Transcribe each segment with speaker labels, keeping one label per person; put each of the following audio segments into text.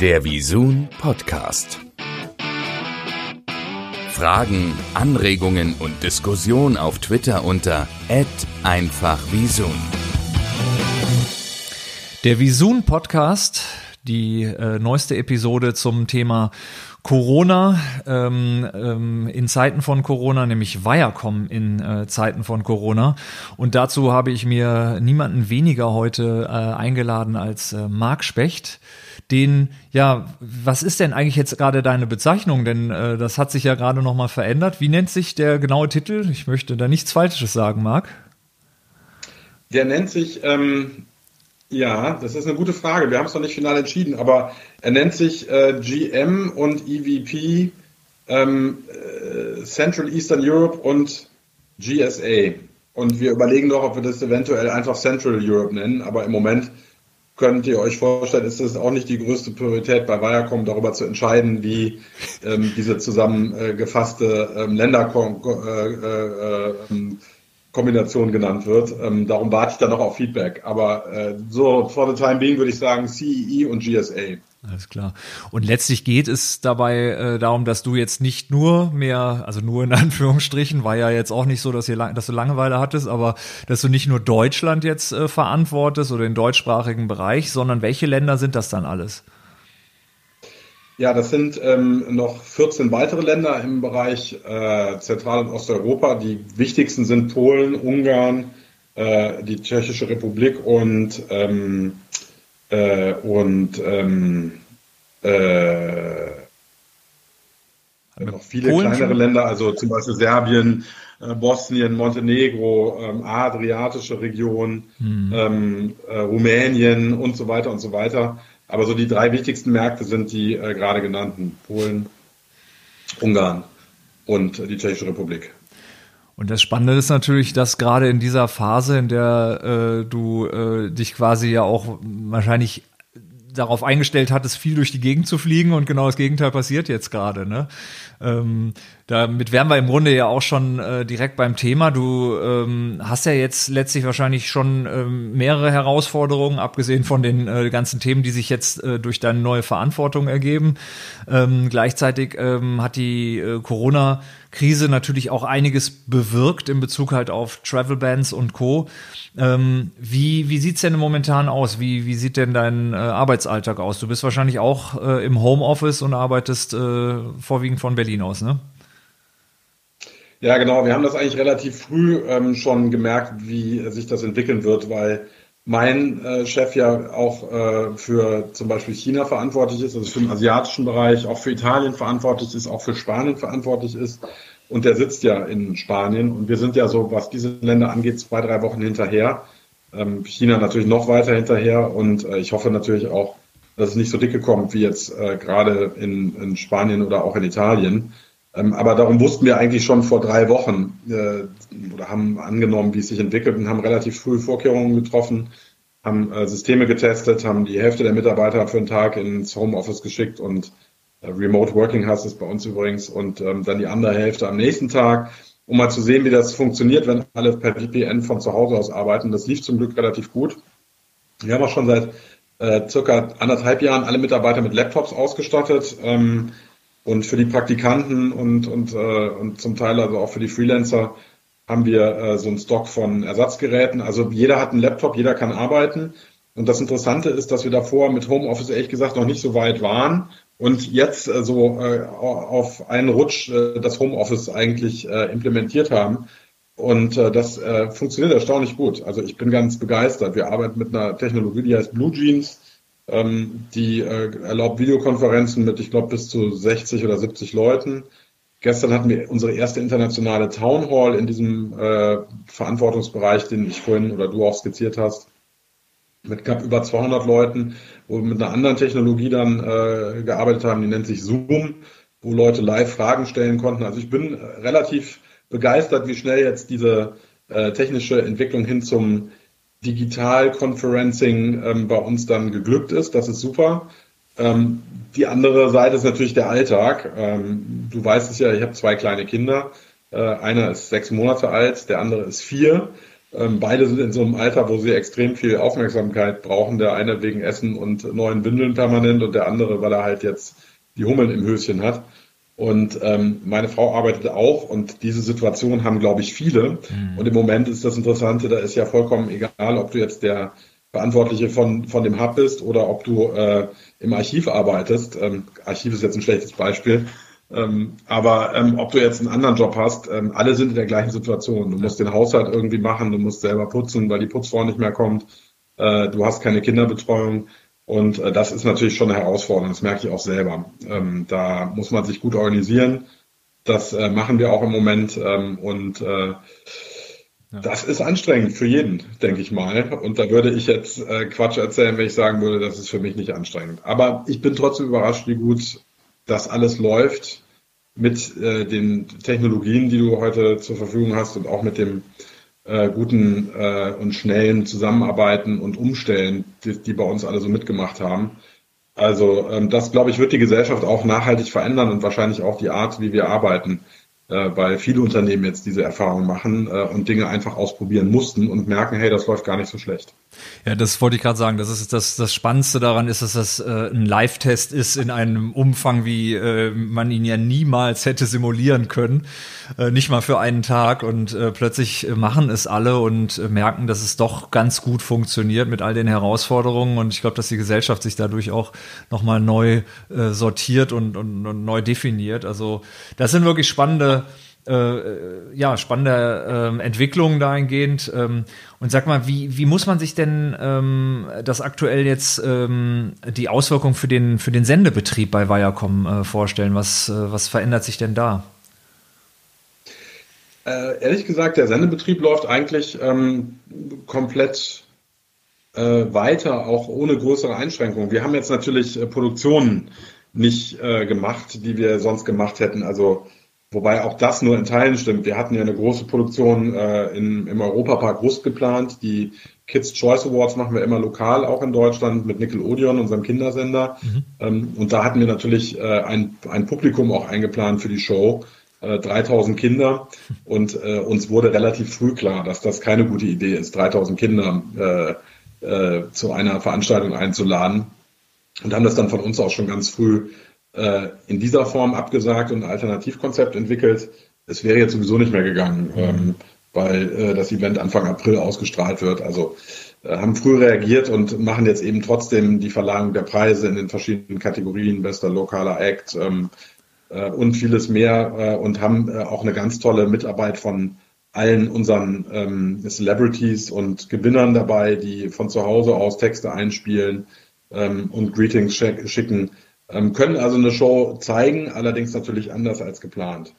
Speaker 1: Der Visun Podcast. Fragen, Anregungen und Diskussion auf Twitter unter @einfachvisun.
Speaker 2: Der Visun Podcast, die äh, neueste Episode zum Thema Corona ähm, ähm, in Zeiten von Corona, nämlich Viacom in äh, Zeiten von Corona. Und dazu habe ich mir niemanden weniger heute äh, eingeladen als äh, Marc Specht. Den, ja, was ist denn eigentlich jetzt gerade deine Bezeichnung? Denn äh, das hat sich ja gerade nochmal verändert. Wie nennt sich der genaue Titel? Ich möchte da nichts Falsches sagen, Marc.
Speaker 3: Der nennt sich ähm, ja, das ist eine gute Frage. Wir haben es noch nicht final entschieden, aber er nennt sich äh, GM und EVP ähm, äh, Central Eastern Europe und GSA. Und wir überlegen noch, ob wir das eventuell einfach Central Europe nennen, aber im Moment könnt ihr euch vorstellen, ist es auch nicht die größte Priorität bei Viacom, darüber zu entscheiden, wie ähm, diese zusammengefasste ähm, Länder äh, äh, äh, Kombination genannt wird. Ähm, darum warte ich dann noch auf Feedback. Aber äh, so for the time being würde ich sagen CEE und GSA.
Speaker 2: Alles klar. Und letztlich geht es dabei äh, darum, dass du jetzt nicht nur mehr, also nur in Anführungsstrichen, war ja jetzt auch nicht so, dass, ihr, dass du Langeweile hattest, aber dass du nicht nur Deutschland jetzt äh, verantwortest oder den deutschsprachigen Bereich, sondern welche Länder sind das dann alles?
Speaker 3: Ja, das sind ähm, noch 14 weitere Länder im Bereich äh, Zentral- und Osteuropa. Die wichtigsten sind Polen, Ungarn, äh, die Tschechische Republik und, ähm, äh, und ähm, äh, noch viele Polen kleinere schon? Länder, also zum Beispiel Serbien, äh, Bosnien, Montenegro, ähm, Adriatische Region, hm. ähm, äh, Rumänien und so weiter und so weiter. Aber so die drei wichtigsten Märkte sind die äh, gerade genannten Polen, Ungarn und äh, die Tschechische Republik.
Speaker 2: Und das Spannende ist natürlich, dass gerade in dieser Phase, in der äh, du äh, dich quasi ja auch wahrscheinlich darauf eingestellt hattest, viel durch die Gegend zu fliegen und genau das Gegenteil passiert jetzt gerade. Ne? Ähm, damit wären wir im Grunde ja auch schon äh, direkt beim Thema. Du ähm, hast ja jetzt letztlich wahrscheinlich schon ähm, mehrere Herausforderungen, abgesehen von den äh, ganzen Themen, die sich jetzt äh, durch deine neue Verantwortung ergeben. Ähm, gleichzeitig ähm, hat die äh, Corona-Krise natürlich auch einiges bewirkt in Bezug halt auf Travel Bans und Co. Ähm, wie wie sieht's denn momentan aus? Wie, wie sieht denn dein äh, Arbeitsalltag aus? Du bist wahrscheinlich auch äh, im Homeoffice und arbeitest äh, vorwiegend von Berlin aus, ne?
Speaker 3: Ja, genau. Wir haben das eigentlich relativ früh ähm, schon gemerkt, wie sich das entwickeln wird, weil mein äh, Chef ja auch äh, für zum Beispiel China verantwortlich ist, also für den asiatischen Bereich, auch für Italien verantwortlich ist, auch für Spanien verantwortlich ist. Und der sitzt ja in Spanien. Und wir sind ja so, was diese Länder angeht, zwei, drei Wochen hinterher. Ähm, China natürlich noch weiter hinterher. Und äh, ich hoffe natürlich auch, dass es nicht so dicke kommt wie jetzt äh, gerade in, in Spanien oder auch in Italien. Ähm, aber darum wussten wir eigentlich schon vor drei Wochen äh, oder haben angenommen, wie es sich entwickelt und haben relativ früh Vorkehrungen getroffen, haben äh, Systeme getestet, haben die Hälfte der Mitarbeiter für einen Tag ins Homeoffice geschickt und äh, Remote Working heißt es bei uns übrigens und ähm, dann die andere Hälfte am nächsten Tag, um mal zu sehen, wie das funktioniert, wenn alle per VPN von zu Hause aus arbeiten. Das lief zum Glück relativ gut. Wir haben auch schon seit äh, circa anderthalb Jahren alle Mitarbeiter mit Laptops ausgestattet. Ähm, und für die Praktikanten und, und, äh, und zum Teil also auch für die Freelancer haben wir äh, so einen Stock von Ersatzgeräten. Also jeder hat einen Laptop, jeder kann arbeiten. Und das Interessante ist, dass wir davor mit Homeoffice ehrlich gesagt noch nicht so weit waren und jetzt äh, so äh, auf einen Rutsch äh, das Homeoffice eigentlich äh, implementiert haben. Und äh, das äh, funktioniert erstaunlich gut. Also ich bin ganz begeistert. Wir arbeiten mit einer Technologie, die heißt Blue Jeans. Ähm, die äh, erlaubt Videokonferenzen mit, ich glaube, bis zu 60 oder 70 Leuten. Gestern hatten wir unsere erste internationale Town Hall in diesem äh, Verantwortungsbereich, den ich vorhin oder du auch skizziert hast, mit knapp über 200 Leuten, wo wir mit einer anderen Technologie dann äh, gearbeitet haben, die nennt sich Zoom, wo Leute live Fragen stellen konnten. Also ich bin relativ begeistert, wie schnell jetzt diese äh, technische Entwicklung hin zum Digital-Conferencing ähm, bei uns dann geglückt ist. Das ist super. Ähm, die andere Seite ist natürlich der Alltag. Ähm, du weißt es ja, ich habe zwei kleine Kinder. Äh, einer ist sechs Monate alt, der andere ist vier. Ähm, beide sind in so einem Alter, wo sie extrem viel Aufmerksamkeit brauchen. Der eine wegen Essen und neuen Windeln permanent und der andere, weil er halt jetzt die Hummeln im Höschen hat. Und ähm, meine Frau arbeitete auch und diese Situation haben, glaube ich, viele. Mhm. Und im Moment ist das Interessante, da ist ja vollkommen egal, ob du jetzt der Verantwortliche von, von dem Hub bist oder ob du äh, im Archiv arbeitest. Ähm, Archiv ist jetzt ein schlechtes Beispiel. Ähm, aber ähm, ob du jetzt einen anderen Job hast, ähm, alle sind in der gleichen Situation. Du musst den Haushalt irgendwie machen, du musst selber putzen, weil die Putzfrau nicht mehr kommt. Äh, du hast keine Kinderbetreuung. Und äh, das ist natürlich schon eine Herausforderung, das merke ich auch selber. Ähm, da muss man sich gut organisieren. Das äh, machen wir auch im Moment. Ähm, und äh, ja. Das ist anstrengend für jeden, denke ich mal. Und da würde ich jetzt äh, Quatsch erzählen, wenn ich sagen würde, das ist für mich nicht anstrengend. Aber ich bin trotzdem überrascht, wie gut das alles läuft mit äh, den Technologien, die du heute zur Verfügung hast und auch mit dem äh, guten äh, und schnellen Zusammenarbeiten und Umstellen, die, die bei uns alle so mitgemacht haben. Also ähm, das, glaube ich, wird die Gesellschaft auch nachhaltig verändern und wahrscheinlich auch die Art, wie wir arbeiten weil viele Unternehmen jetzt diese Erfahrung machen äh, und Dinge einfach ausprobieren mussten und merken, hey, das läuft gar nicht so schlecht.
Speaker 2: Ja, das wollte ich gerade sagen. Das ist das, das Spannendste daran ist, dass das äh, ein Live-Test ist in einem Umfang, wie äh, man ihn ja niemals hätte simulieren können. Äh, nicht mal für einen Tag. Und äh, plötzlich machen es alle und äh, merken, dass es doch ganz gut funktioniert mit all den Herausforderungen. Und ich glaube, dass die Gesellschaft sich dadurch auch nochmal neu äh, sortiert und, und, und neu definiert. Also das sind wirklich spannende äh, ja, spannende äh, Entwicklungen dahingehend. Ähm, und sag mal, wie, wie muss man sich denn ähm, das aktuell jetzt ähm, die Auswirkungen für den, für den Sendebetrieb bei Viacom äh, vorstellen? Was, äh, was verändert sich denn da?
Speaker 3: Äh, ehrlich gesagt, der Sendebetrieb läuft eigentlich ähm, komplett äh, weiter, auch ohne größere Einschränkungen. Wir haben jetzt natürlich Produktionen nicht gemacht, die wir sonst gemacht hätten. Also Wobei auch das nur in Teilen stimmt. Wir hatten ja eine große Produktion äh, in, im Europapark Rust geplant. Die Kids Choice Awards machen wir immer lokal, auch in Deutschland, mit Nickelodeon, unserem Kindersender. Mhm. Ähm, und da hatten wir natürlich äh, ein, ein Publikum auch eingeplant für die Show. Äh, 3000 Kinder. Und äh, uns wurde relativ früh klar, dass das keine gute Idee ist, 3000 Kinder äh, äh, zu einer Veranstaltung einzuladen. Und haben das dann von uns auch schon ganz früh äh, in dieser Form abgesagt und ein Alternativkonzept entwickelt. Es wäre jetzt sowieso nicht mehr gegangen, ähm, weil äh, das Event Anfang April ausgestrahlt wird. Also äh, haben früh reagiert und machen jetzt eben trotzdem die Verlagerung der Preise in den verschiedenen Kategorien, bester lokaler Act ähm, äh, und vieles mehr äh, und haben äh, auch eine ganz tolle Mitarbeit von allen unseren ähm, Celebrities und Gewinnern dabei, die von zu Hause aus Texte einspielen ähm, und Greetings schicken. Ähm, können also eine Show zeigen, allerdings natürlich anders als geplant.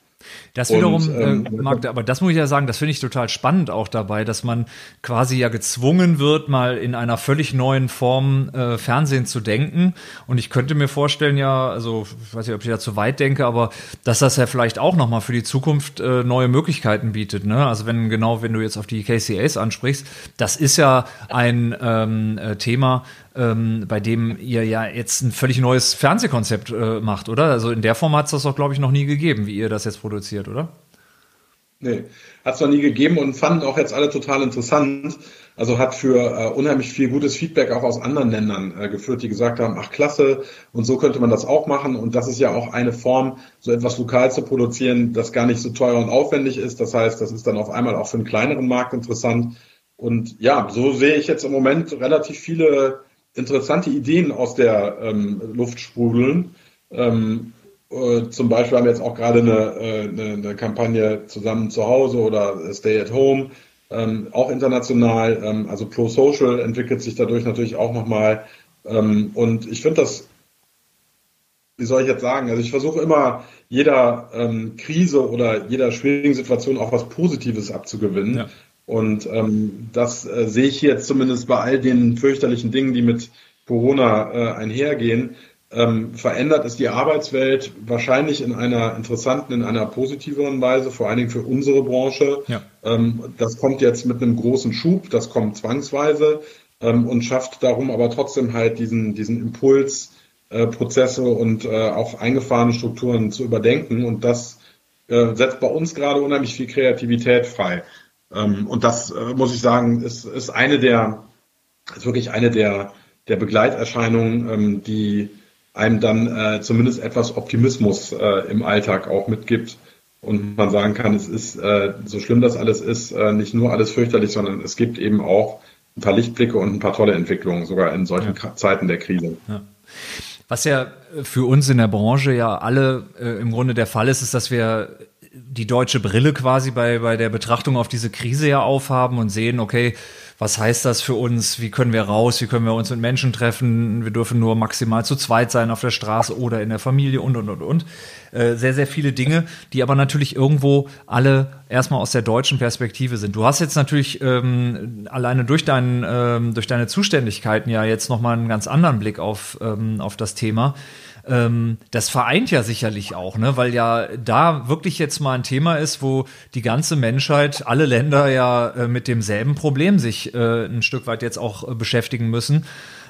Speaker 2: Das wiederum, und, ähm, äh, Magda, aber das muss ich ja sagen, das finde ich total spannend auch dabei, dass man quasi ja gezwungen wird, mal in einer völlig neuen Form äh, Fernsehen zu denken. Und ich könnte mir vorstellen, ja, also ich weiß nicht, ob ich da zu weit denke, aber dass das ja vielleicht auch nochmal für die Zukunft äh, neue Möglichkeiten bietet. Ne? Also wenn genau, wenn du jetzt auf die KCAs ansprichst, das ist ja ein ähm, äh, Thema, ähm, bei dem ihr ja jetzt ein völlig neues Fernsehkonzept äh, macht, oder? Also in der Form hat es das doch, glaube ich, noch nie gegeben, wie ihr das jetzt produziert, oder?
Speaker 3: Nee, hat es noch nie gegeben und fanden auch jetzt alle total interessant. Also hat für äh, unheimlich viel gutes Feedback auch aus anderen Ländern äh, geführt, die gesagt haben, ach klasse, und so könnte man das auch machen. Und das ist ja auch eine Form, so etwas lokal zu produzieren, das gar nicht so teuer und aufwendig ist. Das heißt, das ist dann auf einmal auch für einen kleineren Markt interessant. Und ja, so sehe ich jetzt im Moment relativ viele interessante Ideen aus der ähm, Luft sprudeln. Ähm, äh, zum Beispiel haben wir jetzt auch gerade eine, äh, eine, eine, Kampagne zusammen zu Hause oder Stay at Home, ähm, auch international. Ähm, also Pro Social entwickelt sich dadurch natürlich auch nochmal. Ähm, und ich finde das, wie soll ich jetzt sagen, also ich versuche immer jeder ähm, Krise oder jeder schwierigen Situation auch was Positives abzugewinnen. Ja. Und ähm, das äh, sehe ich jetzt zumindest bei all den fürchterlichen Dingen, die mit Corona äh, einhergehen. Ähm, verändert es die Arbeitswelt wahrscheinlich in einer interessanten, in einer positiveren Weise, vor allen Dingen für unsere Branche. Ja. Ähm, das kommt jetzt mit einem großen Schub, das kommt zwangsweise ähm, und schafft darum aber trotzdem halt diesen, diesen Impuls, äh, Prozesse und äh, auch eingefahrene Strukturen zu überdenken. Und das äh, setzt bei uns gerade unheimlich viel Kreativität frei. Ähm, und das äh, muss ich sagen, ist, ist eine der, ist wirklich eine der, der Begleiterscheinungen, ähm, die einem dann äh, zumindest etwas Optimismus äh, im Alltag auch mitgibt und man sagen kann, es ist, äh, so schlimm das alles ist, äh, nicht nur alles fürchterlich, sondern es gibt eben auch ein paar Lichtblicke und ein paar tolle Entwicklungen, sogar in solchen ja. Zeiten der Krise. Ja.
Speaker 2: Was ja für uns in der Branche ja alle äh, im Grunde der Fall ist, ist, dass wir die deutsche Brille quasi bei, bei der Betrachtung auf diese Krise ja aufhaben und sehen, okay, was heißt das für uns? Wie können wir raus? Wie können wir uns mit Menschen treffen? Wir dürfen nur maximal zu zweit sein auf der Straße oder in der Familie und, und, und, und. Äh, sehr, sehr viele Dinge, die aber natürlich irgendwo alle erstmal aus der deutschen Perspektive sind. Du hast jetzt natürlich ähm, alleine durch, dein, ähm, durch deine Zuständigkeiten ja jetzt nochmal einen ganz anderen Blick auf, ähm, auf das Thema ähm, das vereint ja sicherlich auch, ne? weil ja da wirklich jetzt mal ein Thema ist, wo die ganze Menschheit, alle Länder ja äh, mit demselben Problem sich äh, ein Stück weit jetzt auch äh, beschäftigen müssen.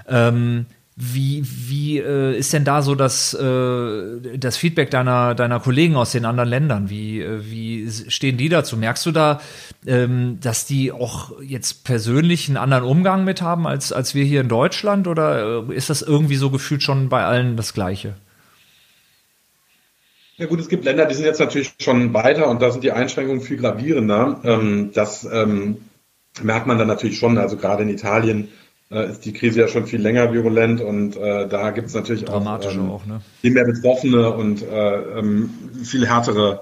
Speaker 2: Ähm, wie, wie äh, ist denn da so das, äh, das Feedback deiner, deiner Kollegen aus den anderen Ländern? Wie, äh, wie stehen die dazu? Merkst du da, ähm, dass die auch jetzt persönlich einen anderen Umgang mit haben als, als wir hier in Deutschland? Oder äh, ist das irgendwie so gefühlt schon bei allen das Gleiche?
Speaker 3: Ja gut, es gibt Länder, die sind jetzt natürlich schon weiter und da sind die Einschränkungen viel gravierender. Ähm, das ähm, merkt man dann natürlich schon. Also gerade in Italien äh, ist die Krise ja schon viel länger virulent und äh, da gibt es natürlich auch, ähm, auch ne? viel mehr Betroffene und äh, ähm, viel härtere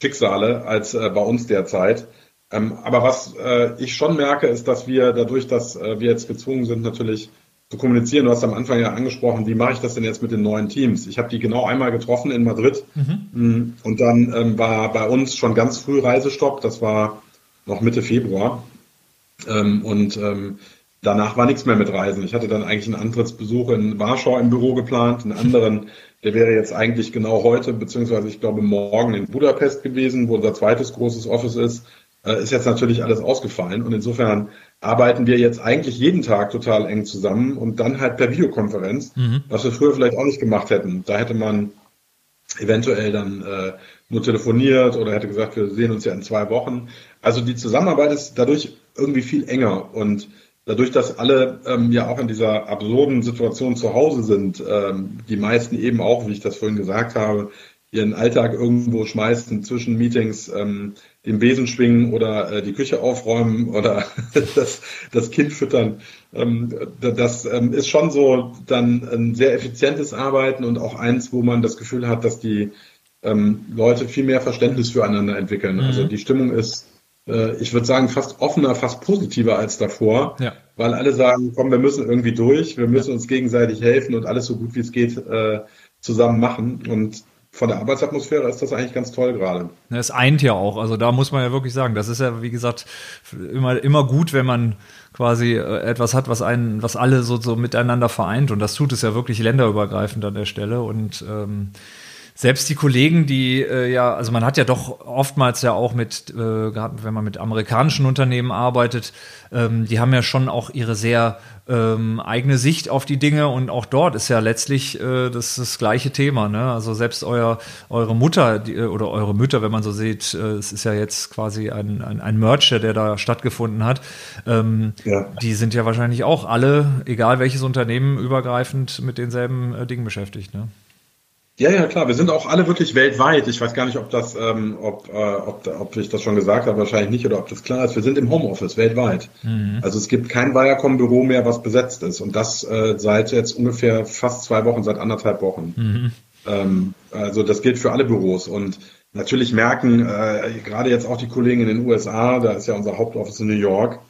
Speaker 3: Schicksale als äh, bei uns derzeit. Ähm, aber was äh, ich schon merke, ist, dass wir dadurch, dass wir jetzt gezwungen sind, natürlich zu kommunizieren. Du hast am Anfang ja angesprochen, wie mache ich das denn jetzt mit den neuen Teams? Ich habe die genau einmal getroffen in Madrid mhm. Mm, und dann ähm, war bei uns schon ganz früh Reisestopp. Das war noch Mitte Februar. Ähm, und ähm, danach war nichts mehr mit Reisen. Ich hatte dann eigentlich einen Antrittsbesuch in Warschau im Büro geplant, einen anderen, der wäre jetzt eigentlich genau heute, beziehungsweise ich glaube morgen in Budapest gewesen, wo unser zweites großes Office ist. Äh, ist jetzt natürlich alles ausgefallen und insofern arbeiten wir jetzt eigentlich jeden Tag total eng zusammen und dann halt per Videokonferenz, mhm. was wir früher vielleicht auch nicht gemacht hätten. Da hätte man eventuell dann äh, nur telefoniert oder hätte gesagt, wir sehen uns ja in zwei Wochen. Also die Zusammenarbeit ist dadurch irgendwie viel enger und dadurch, dass alle ähm, ja auch in dieser absurden Situation zu Hause sind, ähm, die meisten eben auch, wie ich das vorhin gesagt habe, ihren Alltag irgendwo schmeißen zwischen Meetings, ähm, den Besen schwingen oder äh, die Küche aufräumen oder das, das Kind füttern. Ähm, das ähm, ist schon so dann ein sehr effizientes Arbeiten und auch eins, wo man das Gefühl hat, dass die ähm, Leute viel mehr Verständnis füreinander entwickeln. Also mhm. Also die Stimmung ist ich würde sagen, fast offener, fast positiver als davor, ja. weil alle sagen, komm, wir müssen irgendwie durch, wir müssen uns gegenseitig helfen und alles so gut wie es geht äh, zusammen machen. Und von der Arbeitsatmosphäre ist das eigentlich ganz toll gerade.
Speaker 2: Es eint ja auch. Also da muss man ja wirklich sagen, das ist ja, wie gesagt, immer, immer gut, wenn man quasi äh, etwas hat, was einen, was alle so, so miteinander vereint. Und das tut es ja wirklich länderübergreifend an der Stelle. Und ähm, selbst die Kollegen, die äh, ja, also man hat ja doch oftmals ja auch mit, äh, wenn man mit amerikanischen Unternehmen arbeitet, ähm, die haben ja schon auch ihre sehr ähm, eigene Sicht auf die Dinge und auch dort ist ja letztlich äh, das, das gleiche Thema. Ne? Also selbst euer, eure Mutter die, oder eure Mütter, wenn man so sieht, äh, es ist ja jetzt quasi ein, ein, ein Merger, der da stattgefunden hat, ähm, ja. die sind ja wahrscheinlich auch alle, egal welches Unternehmen, übergreifend mit denselben äh, Dingen beschäftigt. Ne?
Speaker 3: Ja, ja, klar. Wir sind auch alle wirklich weltweit. Ich weiß gar nicht, ob das, ähm, ob, äh, ob, ob ich das schon gesagt habe, wahrscheinlich nicht, oder ob das klar ist. Wir sind im Homeoffice weltweit. Mhm. Also es gibt kein Viacom-Büro mehr, was besetzt ist. Und das äh, seit jetzt ungefähr fast zwei Wochen, seit anderthalb Wochen. Mhm. Ähm, also das gilt für alle Büros. Und natürlich merken äh, gerade jetzt auch die Kollegen in den USA, da ist ja unser Hauptoffice in New York,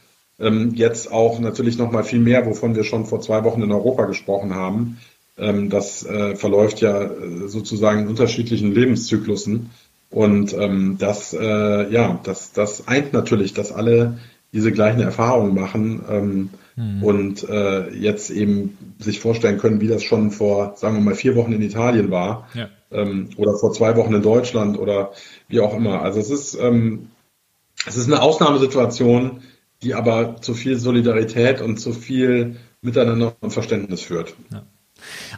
Speaker 3: ähm, jetzt auch natürlich noch mal viel mehr, wovon wir schon vor zwei Wochen in Europa gesprochen haben das äh, verläuft ja äh, sozusagen in unterschiedlichen Lebenszyklusen. Und ähm, das, äh, ja, das, das eint natürlich, dass alle diese gleichen Erfahrungen machen ähm, mhm. und äh, jetzt eben sich vorstellen können, wie das schon vor, sagen wir mal, vier Wochen in Italien war ja. ähm, oder vor zwei Wochen in Deutschland oder wie auch immer. Also es ist, ähm, es ist eine Ausnahmesituation, die aber zu viel Solidarität und zu viel Miteinander und Verständnis führt.
Speaker 2: Ja.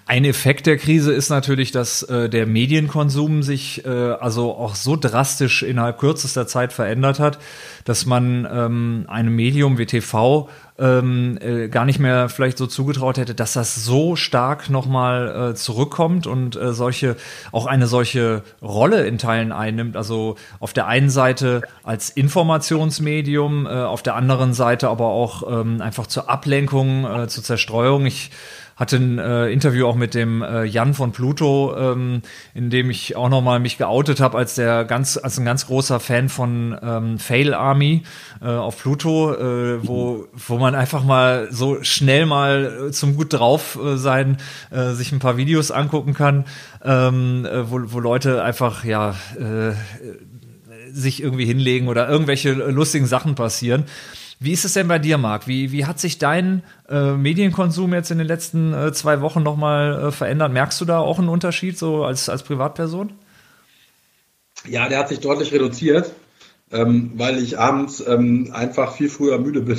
Speaker 2: Ein Effekt der Krise ist natürlich, dass äh, der Medienkonsum sich äh, also auch so drastisch innerhalb kürzester Zeit verändert hat, dass man ähm, einem Medium wie TV ähm, äh, gar nicht mehr vielleicht so zugetraut hätte, dass das so stark nochmal äh, zurückkommt und äh, solche auch eine solche Rolle in Teilen einnimmt. Also auf der einen Seite als Informationsmedium, äh, auf der anderen Seite aber auch ähm, einfach zur Ablenkung, äh, zur Zerstreuung. Ich hatte ein äh, Interview auch mit dem äh, Jan von Pluto, ähm, in dem ich auch nochmal mich geoutet habe als der ganz, als ein ganz großer Fan von ähm, Fail Army äh, auf Pluto, äh, wo, wo man einfach mal so schnell mal äh, zum gut drauf äh, sein, äh, sich ein paar Videos angucken kann, ähm, äh, wo, wo Leute einfach ja äh, sich irgendwie hinlegen oder irgendwelche lustigen Sachen passieren. Wie ist es denn bei dir, Marc? Wie, wie hat sich dein äh, Medienkonsum jetzt in den letzten äh, zwei Wochen nochmal äh, verändert? Merkst du da auch einen Unterschied so als, als Privatperson?
Speaker 3: Ja, der hat sich deutlich reduziert, ähm, weil ich abends ähm, einfach viel früher müde bin.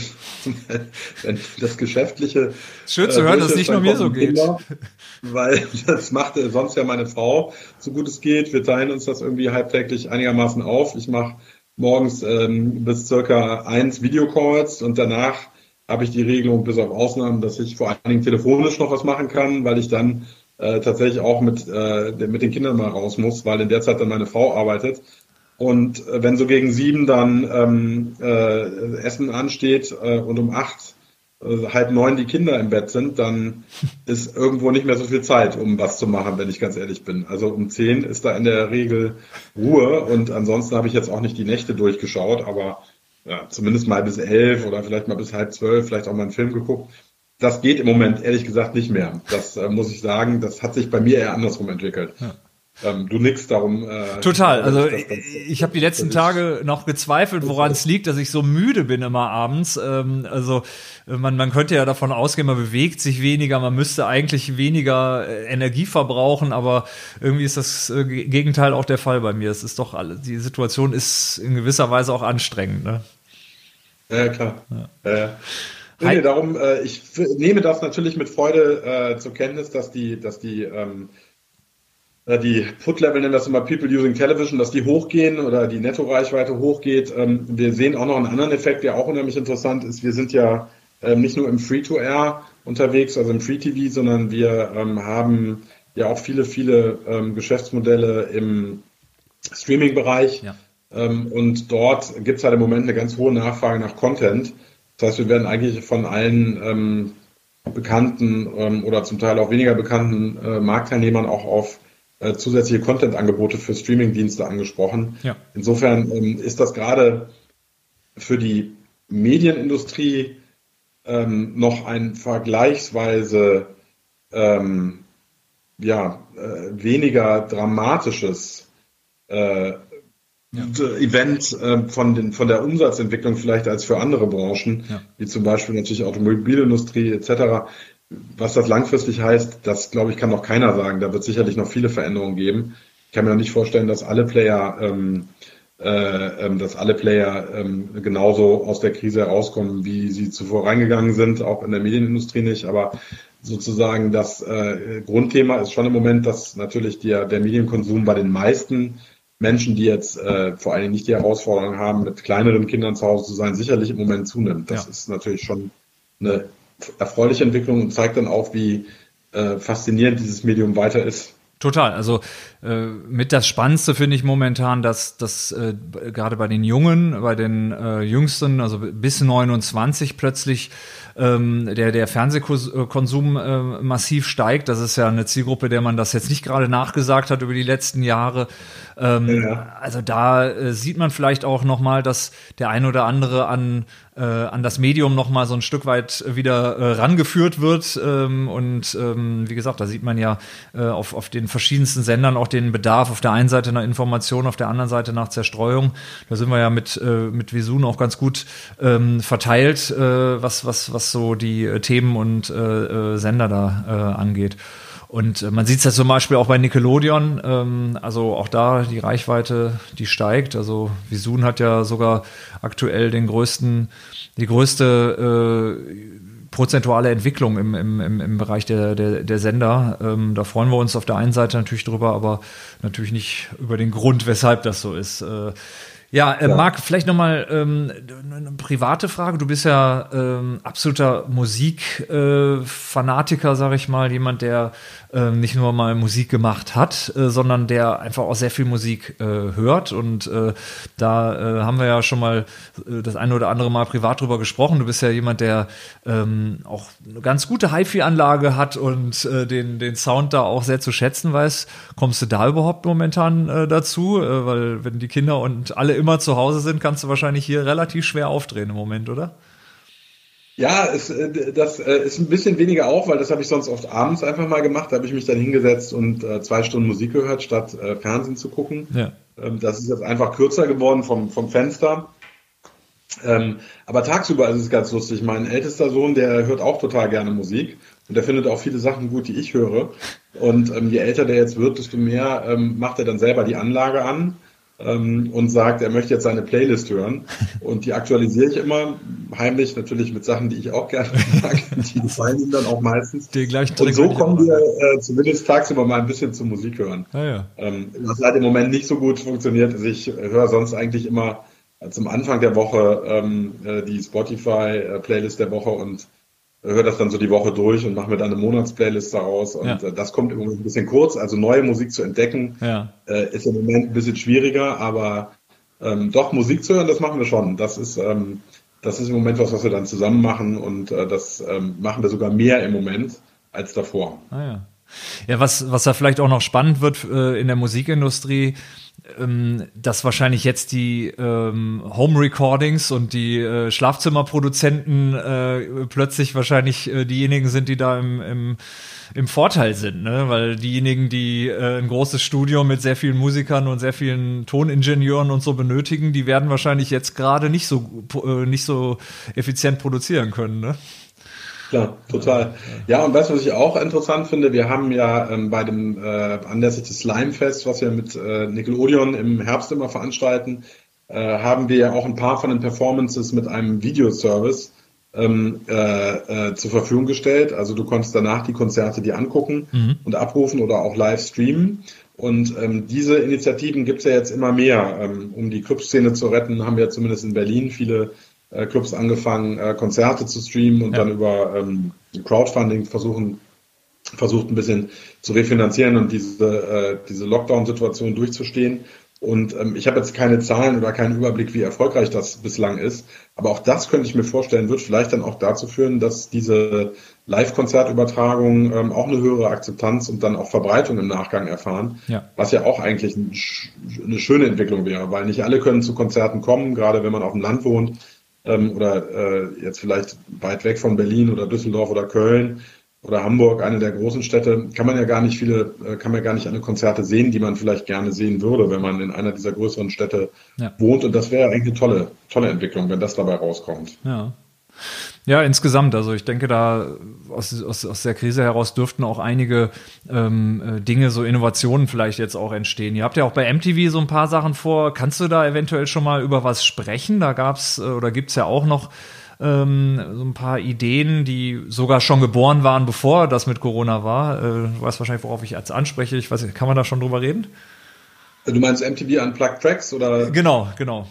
Speaker 3: Wenn das Geschäftliche.
Speaker 2: Schön zu hören, dass es nicht nur mir so geht. Kinder,
Speaker 3: weil das macht sonst ja meine Frau, so gut es geht. Wir teilen uns das irgendwie halbtäglich einigermaßen auf. Ich mache morgens ähm, bis circa eins Videocalls und danach habe ich die Regelung bis auf Ausnahmen, dass ich vor allen Dingen telefonisch noch was machen kann, weil ich dann äh, tatsächlich auch mit, äh, mit den Kindern mal raus muss, weil in der Zeit dann meine Frau arbeitet. Und äh, wenn so gegen sieben dann ähm, äh, Essen ansteht äh, und um acht halb neun die Kinder im Bett sind, dann ist irgendwo nicht mehr so viel Zeit, um was zu machen, wenn ich ganz ehrlich bin. Also um zehn ist da in der Regel Ruhe und ansonsten habe ich jetzt auch nicht die Nächte durchgeschaut, aber ja, zumindest mal bis elf oder vielleicht mal bis halb zwölf, vielleicht auch mal einen Film geguckt. Das geht im Moment ehrlich gesagt nicht mehr. Das äh, muss ich sagen. Das hat sich bei mir eher andersrum entwickelt. Ja. Ähm, du nix darum.
Speaker 2: Äh, Total. Also ich, ich habe die letzten Tage noch gezweifelt, woran es liegt, dass ich so müde bin immer abends. Ähm, also man, man könnte ja davon ausgehen, man bewegt sich weniger, man müsste eigentlich weniger äh, Energie verbrauchen, aber irgendwie ist das äh, Gegenteil auch der Fall bei mir. Es ist doch alle, die Situation ist in gewisser Weise auch anstrengend. Ne?
Speaker 3: Ja, klar. Ja. Äh, nee, darum, äh, ich nehme das natürlich mit Freude äh, zur Kenntnis, dass die, dass die ähm, die Put-Level nennen das immer People Using Television, dass die hochgehen oder die Netto-Reichweite hochgeht. Ähm, wir sehen auch noch einen anderen Effekt, der auch unheimlich interessant ist. Wir sind ja ähm, nicht nur im Free-to-Air unterwegs, also im Free-TV, sondern wir ähm, haben ja auch viele, viele Geschäftsmodelle im Streaming-Bereich. Ja. und dort gibt es halt im Moment eine ganz hohe Nachfrage nach Content. Das heißt, wir werden eigentlich von allen bekannten oder zum Teil auch weniger bekannten äh, Marktteilnehmern auch auf äh, zusätzliche Content-Angebote für Streaming-Dienste angesprochen. Ja. Insofern ähm, ist das gerade für die Medienindustrie ähm, noch ein vergleichsweise ähm, ja, äh, weniger dramatisches äh, ja. Event äh, von, den, von der Umsatzentwicklung vielleicht als für andere Branchen, ja. wie zum Beispiel natürlich Automobilindustrie etc. Was das langfristig heißt, das glaube ich, kann noch keiner sagen. Da wird sicherlich noch viele Veränderungen geben. Ich kann mir noch nicht vorstellen, dass alle Player, ähm, äh, ähm, dass alle Player ähm, genauso aus der Krise herauskommen, wie sie zuvor reingegangen sind, auch in der Medienindustrie nicht. Aber sozusagen das äh, Grundthema ist schon im Moment, dass natürlich der, der Medienkonsum bei den meisten Menschen, die jetzt äh, vor allen Dingen nicht die Herausforderung haben, mit kleineren Kindern zu Hause zu sein, sicherlich im Moment zunimmt. Das ja. ist natürlich schon eine erfreuliche Entwicklung und zeigt dann auch, wie äh, faszinierend dieses Medium weiter ist.
Speaker 2: Total. Also äh, mit das Spannendste finde ich momentan, dass dass äh, gerade bei den Jungen, bei den äh, Jüngsten, also bis 29 plötzlich ähm, der der Fernsehkonsum äh, massiv steigt. Das ist ja eine Zielgruppe, der man das jetzt nicht gerade nachgesagt hat über die letzten Jahre. Ähm, ja. Also da äh, sieht man vielleicht auch noch mal, dass der ein oder andere an äh, an das Medium noch mal so ein Stück weit wieder äh, rangeführt wird. Ähm, und ähm, wie gesagt, da sieht man ja äh, auf, auf den verschiedensten Sendern auch den Bedarf auf der einen Seite nach Information, auf der anderen Seite nach Zerstreuung. Da sind wir ja mit, äh, mit Visun auch ganz gut ähm, verteilt, äh, was, was, was so die äh, Themen und äh, äh, Sender da äh, angeht. Und man sieht es ja zum Beispiel auch bei Nickelodeon, ähm, also auch da die Reichweite, die steigt. Also Visun hat ja sogar aktuell den größten, die größte äh, prozentuale Entwicklung im, im, im Bereich der, der, der Sender. Ähm, da freuen wir uns auf der einen Seite natürlich drüber, aber natürlich nicht über den Grund, weshalb das so ist. Äh, ja, äh, ja. Marc, vielleicht nochmal ähm, eine private Frage. Du bist ja ähm, absoluter Musikfanatiker, äh, sag ich mal, jemand, der äh, nicht nur mal Musik gemacht hat, äh, sondern der einfach auch sehr viel Musik äh, hört. Und äh, da äh, haben wir ja schon mal das eine oder andere Mal privat drüber gesprochen. Du bist ja jemand, der ähm, auch eine ganz gute HiFi-Anlage hat und den, den Sound da auch sehr zu schätzen weiß. Kommst du da überhaupt momentan dazu? Weil wenn die Kinder und alle immer zu Hause sind, kannst du wahrscheinlich hier relativ schwer aufdrehen im Moment, oder?
Speaker 3: Ja, es, äh, das äh, ist ein bisschen weniger auch, weil das habe ich sonst oft abends einfach mal gemacht. Da habe ich mich dann hingesetzt und äh, zwei Stunden Musik gehört, statt Fernsehen zu gucken. Ja. Ähm, das ist jetzt einfach kürzer geworden vom, vom Fenster. Ähm, aber tagsüber ist es ganz lustig. Mein ältester Sohn, der hört auch total gerne Musik und der findet auch viele Sachen gut, die ich höre. Und ähm, je älter der jetzt wird, desto mehr macht er dann selber die Anlage an ähm, und sagt, er möchte jetzt seine Playlist hören. Und die aktualisiere ich immer, heimlich natürlich mit Sachen, die ich auch gerne mag. Die gefallen ihm dann auch meistens.
Speaker 2: Die gleichen
Speaker 3: und so kommen wir äh, zumindest tagsüber mal ein bisschen zum Musik hören. Ah, ja. ähm, was halt im Moment nicht so gut funktioniert, ist, ich höre sonst eigentlich immer zum Anfang der Woche ähm, äh, die Spotify-Playlist äh, der Woche und höre das dann so die Woche durch und mache mir dann eine Monatsplaylist daraus. Und ja. äh, das kommt im Moment ein bisschen kurz. Also neue Musik zu entdecken ja. äh, ist im Moment ein bisschen schwieriger, aber ähm, doch Musik zu hören, das machen wir schon. Das ist, ähm, das ist im Moment was, was wir dann zusammen machen und äh, das ähm, machen wir sogar mehr im Moment als davor.
Speaker 2: Ah, ja. Ja, was, was da vielleicht auch noch spannend wird äh, in der Musikindustrie, ähm, dass wahrscheinlich jetzt die ähm, Home Recordings und die äh, Schlafzimmerproduzenten äh, plötzlich wahrscheinlich äh, diejenigen sind, die da im, im, im Vorteil sind, ne? Weil diejenigen, die äh, ein großes Studio mit sehr vielen Musikern und sehr vielen Toningenieuren und so benötigen, die werden wahrscheinlich jetzt gerade nicht so äh, nicht so effizient produzieren können, ne?
Speaker 3: Klar, total. Ja, und weißt du, was ich auch interessant finde? Wir haben ja ähm, bei dem äh, anlässlich des Slimefest, was wir mit äh, Nickelodeon im Herbst immer veranstalten, äh, haben wir ja auch ein paar von den Performances mit einem Videoservice ähm, äh, äh, zur Verfügung gestellt. Also du konntest danach die Konzerte dir angucken mhm. und abrufen oder auch live streamen. Und ähm, diese Initiativen gibt es ja jetzt immer mehr. Ähm, um die Clubszene zu retten, haben wir zumindest in Berlin viele äh, Clubs angefangen, äh, Konzerte zu streamen und ja. dann über ähm, Crowdfunding versuchen, versucht ein bisschen zu refinanzieren und diese, äh, diese Lockdown-Situation durchzustehen. Und ähm, ich habe jetzt keine Zahlen oder keinen Überblick, wie erfolgreich das bislang ist. Aber auch das könnte ich mir vorstellen, wird vielleicht dann auch dazu führen, dass diese Live-Konzertübertragungen ähm, auch eine höhere Akzeptanz und dann auch Verbreitung im Nachgang erfahren. Ja. Was ja auch eigentlich ein, eine schöne Entwicklung wäre, weil nicht alle können zu Konzerten kommen, gerade wenn man auf dem Land wohnt ähm, oder äh, jetzt vielleicht weit weg von Berlin oder Düsseldorf oder Köln oder Hamburg, eine der großen Städte, kann man ja gar nicht viele, äh, kann man gar nicht alle Konzerte sehen, die man vielleicht gerne sehen würde, wenn man in einer dieser größeren Städte ja. wohnt. Und das wäre eigentlich eine tolle, tolle Entwicklung, wenn das dabei rauskommt.
Speaker 2: Ja. Ja, insgesamt. Also ich denke, da aus, aus, aus der Krise heraus dürften auch einige ähm, äh, Dinge, so Innovationen vielleicht jetzt auch entstehen. Ihr habt ja auch bei MTV so ein paar Sachen vor. Kannst du da eventuell schon mal über was sprechen? Da gab's äh, oder gibt's ja auch noch ähm, so ein paar Ideen, die sogar schon geboren waren, bevor das mit Corona war. Äh, du weißt wahrscheinlich, worauf ich jetzt anspreche. Ich weiß, kann man da schon drüber reden?
Speaker 3: Du meinst MTV Unplugged Tracks oder?
Speaker 2: Genau, genau.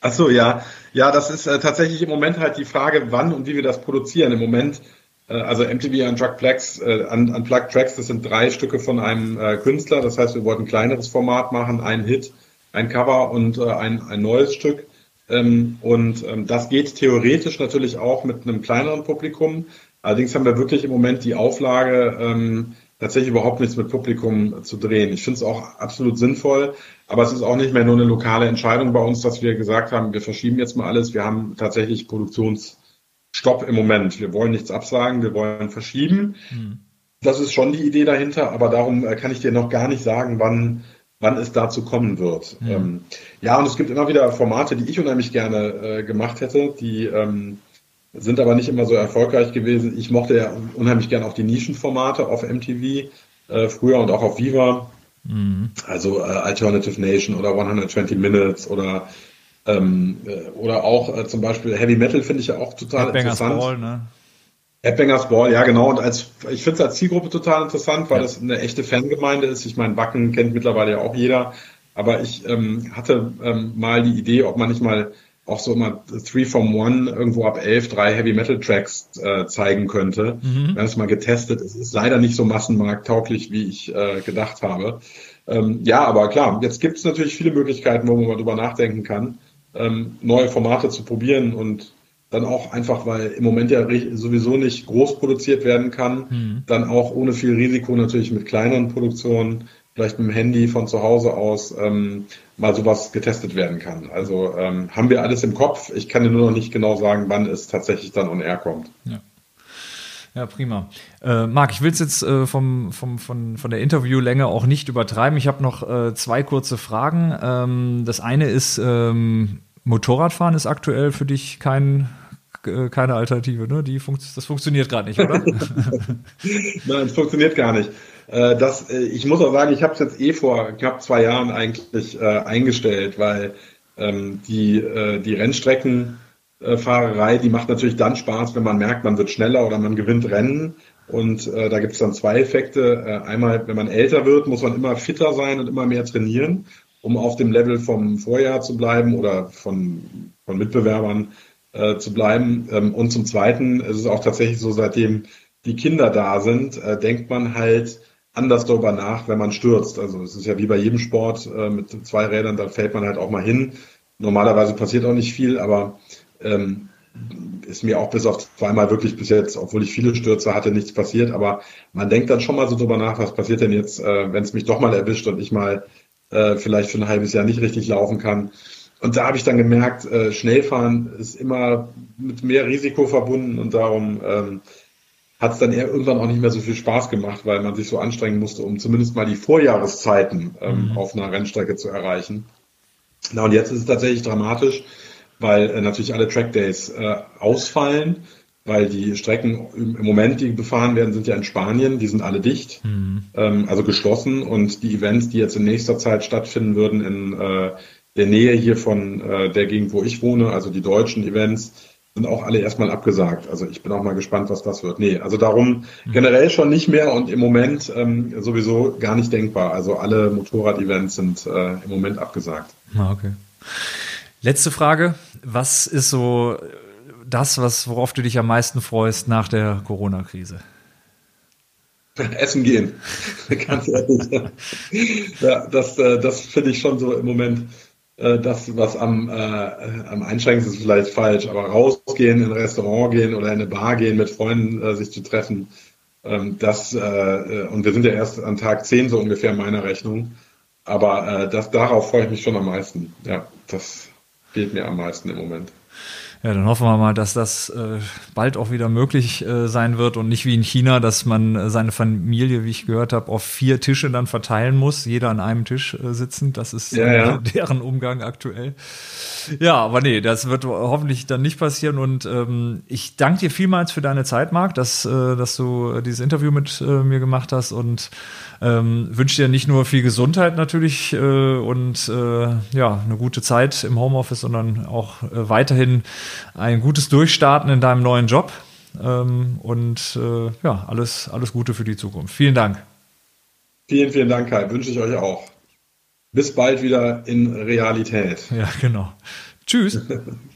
Speaker 3: Ach so, ja. Ja, das ist äh, tatsächlich im Moment halt die Frage, wann und wie wir das produzieren. Im Moment, äh, also MTV Unplugged Tracks, äh, Unplugged Tracks, das sind drei Stücke von einem äh, Künstler. Das heißt, wir wollten ein kleineres Format machen, ein Hit, ein Cover und äh, ein, ein neues Stück. Ähm, und ähm, das geht theoretisch natürlich auch mit einem kleineren Publikum. Allerdings haben wir wirklich im Moment die Auflage, ähm, tatsächlich überhaupt nichts mit Publikum zu drehen. Ich finde es auch absolut sinnvoll, aber es ist auch nicht mehr nur eine lokale Entscheidung bei uns, dass wir gesagt haben, wir verschieben jetzt mal alles. Wir haben tatsächlich Produktionsstopp im Moment. Wir wollen nichts absagen, wir wollen verschieben. Hm. Das ist schon die Idee dahinter, aber darum äh, kann ich dir noch gar nicht sagen, wann wann es dazu kommen wird. Ja, ähm, ja und es gibt immer wieder Formate, die ich unheimlich gerne äh, gemacht hätte, die ähm, sind aber nicht immer so erfolgreich gewesen. Ich mochte ja unheimlich gern auch die Nischenformate auf MTV äh, früher und auch auf Viva. Mhm. Also äh, Alternative Nation oder 120 Minutes oder ähm, äh, oder auch äh, zum Beispiel Heavy Metal finde ich ja auch total Headbangers interessant. Ball, ne? Headbangers Ball, ja genau. Und als ich finde es als Zielgruppe total interessant, weil ja. das eine echte Fangemeinde ist. Ich meine, Wacken kennt mittlerweile ja auch jeder. Aber ich ähm, hatte ähm, mal die Idee, ob man nicht mal auch so immer Three from One irgendwo ab elf drei Heavy Metal Tracks äh, zeigen könnte. Mhm. Wir haben es mal getestet. Es ist leider nicht so massenmarkttauglich, wie ich äh, gedacht habe. Ähm, ja, aber klar, jetzt gibt es natürlich viele Möglichkeiten, wo man mal drüber nachdenken kann, ähm, neue Formate zu probieren und dann auch einfach, weil im Moment ja sowieso nicht groß produziert werden kann, mhm. dann auch ohne viel Risiko natürlich mit kleineren Produktionen vielleicht mit dem Handy von zu Hause aus ähm, mal sowas getestet werden kann. Also ähm, haben wir alles im Kopf. Ich kann dir nur noch nicht genau sagen, wann es tatsächlich dann on air kommt.
Speaker 2: Ja. Ja, prima. Äh, Marc, ich will es jetzt äh, vom, vom, von, von der Interviewlänge auch nicht übertreiben. Ich habe noch äh, zwei kurze Fragen. Ähm, das eine ist, ähm, Motorradfahren ist aktuell für dich kein, äh, keine Alternative, ne? Die funkt, das funktioniert gerade nicht, oder?
Speaker 3: Nein, es funktioniert gar nicht. Äh, das, äh, ich muss auch sagen, ich habe es jetzt eh vor knapp zwei Jahren eigentlich äh, eingestellt, weil ähm, die, äh, die Rennstreckenfahrerei, die macht natürlich dann Spaß, wenn man merkt, man wird schneller oder man gewinnt Rennen. Und äh, da gibt es dann zwei Effekte. Äh, einmal, wenn man älter wird, muss man immer fitter sein und immer mehr trainieren, um auf dem Level vom Vorjahr zu bleiben oder von, von Mitbewerbern äh, zu bleiben. Ähm, und zum Zweiten ist es auch tatsächlich so, seitdem die Kinder da sind, äh, denkt man halt, anders darüber nach, wenn man stürzt. Also es ist ja wie bei jedem Sport äh, mit zwei Rädern, da fällt man halt auch mal hin. Normalerweise passiert auch nicht viel, aber ähm, ist mir auch bis auf zweimal wirklich bis jetzt, obwohl ich viele Stürze hatte, nichts passiert. Aber man denkt dann schon mal so drüber nach, was passiert denn jetzt, äh, wenn es mich doch mal erwischt und ich mal äh, vielleicht für ein halbes Jahr nicht richtig laufen kann. Und da habe ich dann gemerkt, äh, Schnellfahren ist immer mit mehr Risiko verbunden und darum ähm, hat es dann eher irgendwann auch nicht mehr so viel Spaß gemacht, weil man sich so anstrengen musste, um zumindest mal die Vorjahreszeiten ähm, mhm. auf einer Rennstrecke zu erreichen. Na und jetzt ist es tatsächlich dramatisch, weil äh, natürlich alle Trackdays äh, ausfallen, weil die Strecken im Moment, die befahren werden, sind ja in Spanien, die sind alle dicht, mhm. ähm, also geschlossen und die Events, die jetzt in nächster Zeit stattfinden würden in äh, der Nähe hier von äh, der Gegend, wo ich wohne, also die deutschen Events, sind auch alle erstmal abgesagt. Also ich bin auch mal gespannt, was das wird. Nee, also darum generell schon nicht mehr und im Moment ähm, sowieso gar nicht denkbar. Also alle Motorrad-Events sind äh, im Moment abgesagt.
Speaker 2: Ah, okay. Letzte Frage. Was ist so das, was, worauf du dich am meisten freust nach der Corona-Krise?
Speaker 3: Essen gehen. Ganz ehrlich. ja, das, äh, das finde ich schon so im Moment äh, das, was am, äh, am einschränkendsten ist vielleicht falsch, aber rausgehen, in ein Restaurant gehen oder in eine Bar gehen, mit Freunden äh, sich zu treffen, ähm, das, äh, äh und wir sind ja erst an Tag 10 so ungefähr meiner Rechnung, aber äh, das, darauf freue ich mich schon am meisten. Ja, das fehlt mir am meisten im Moment.
Speaker 2: Ja, dann hoffen wir mal, dass das äh, bald auch wieder möglich äh, sein wird und nicht wie in China, dass man äh, seine Familie, wie ich gehört habe, auf vier Tische dann verteilen muss, jeder an einem Tisch äh, sitzend. Das ist ja, ja. Äh, deren Umgang aktuell. Ja, aber nee, das wird hoffentlich dann nicht passieren. Und ähm, ich danke dir vielmals für deine Zeit, Marc, dass, äh, dass du dieses Interview mit äh, mir gemacht hast und ähm, wünsche dir nicht nur viel Gesundheit natürlich äh, und äh, ja, eine gute Zeit im Homeoffice, sondern auch äh, weiterhin ein gutes Durchstarten in deinem neuen Job. Ähm, und äh, ja, alles, alles Gute für die Zukunft. Vielen Dank.
Speaker 3: Vielen, vielen Dank, Kai. Wünsche ich euch auch. Bis bald wieder in Realität.
Speaker 2: Ja, genau. Tschüss.